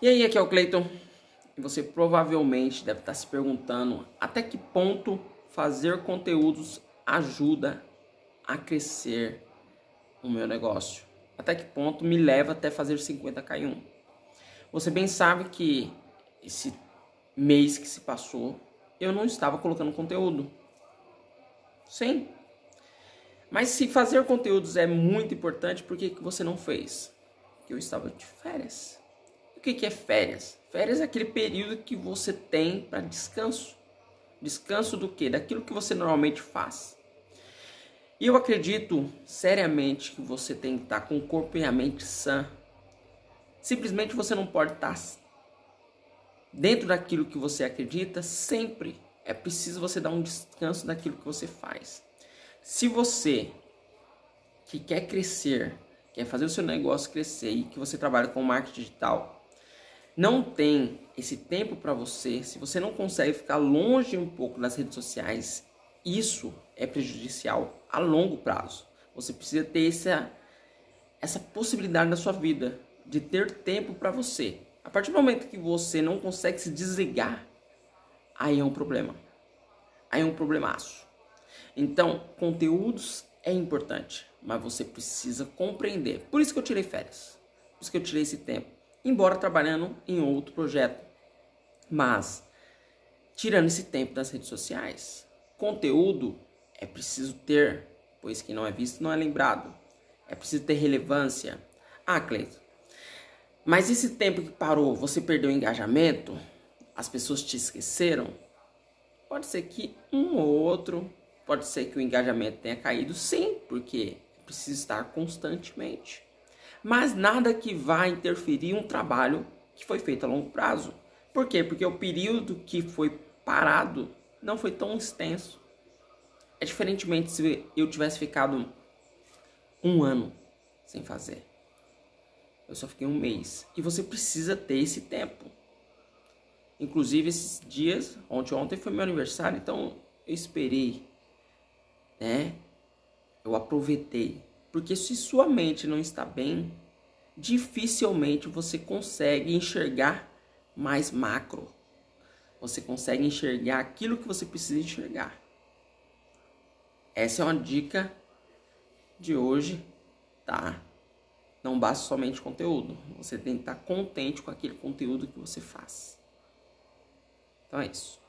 E aí, aqui é o Cleiton. Você provavelmente deve estar se perguntando até que ponto fazer conteúdos ajuda a crescer o meu negócio. Até que ponto me leva até fazer 50k em um. Você bem sabe que esse mês que se passou, eu não estava colocando conteúdo. Sim. Mas se fazer conteúdos é muito importante, por que, que você não fez? Porque eu estava de férias. O que, é férias? Férias é aquele período que você tem para descanso. Descanso do que? Daquilo que você normalmente faz. E eu acredito seriamente que você tem que estar com o corpo e a mente sã. Simplesmente você não pode estar dentro daquilo que você acredita sempre. É preciso você dar um descanso daquilo que você faz. Se você que quer crescer, quer fazer o seu negócio crescer e que você trabalha com marketing digital, não tem esse tempo para você, se você não consegue ficar longe um pouco das redes sociais, isso é prejudicial a longo prazo. Você precisa ter essa, essa possibilidade na sua vida de ter tempo para você. A partir do momento que você não consegue se desligar, aí é um problema. Aí é um problemaço. Então, conteúdos é importante, mas você precisa compreender. Por isso que eu tirei férias. Por isso que eu tirei esse tempo embora trabalhando em outro projeto. Mas, tirando esse tempo das redes sociais, conteúdo é preciso ter, pois quem não é visto não é lembrado. É preciso ter relevância. Ah, Cleiton, mas esse tempo que parou, você perdeu o engajamento? As pessoas te esqueceram? Pode ser que um ou outro, pode ser que o engajamento tenha caído, sim, porque precisa estar constantemente mas nada que vá interferir um trabalho que foi feito a longo prazo. Por quê? Porque o período que foi parado não foi tão extenso. É diferentemente se eu tivesse ficado um ano sem fazer. Eu só fiquei um mês. E você precisa ter esse tempo. Inclusive esses dias, ontem ontem foi meu aniversário, então eu esperei, né? Eu aproveitei porque se sua mente não está bem, dificilmente você consegue enxergar mais macro. Você consegue enxergar aquilo que você precisa enxergar. Essa é uma dica de hoje, tá? Não basta somente conteúdo. Você tem que estar contente com aquele conteúdo que você faz. Então é isso.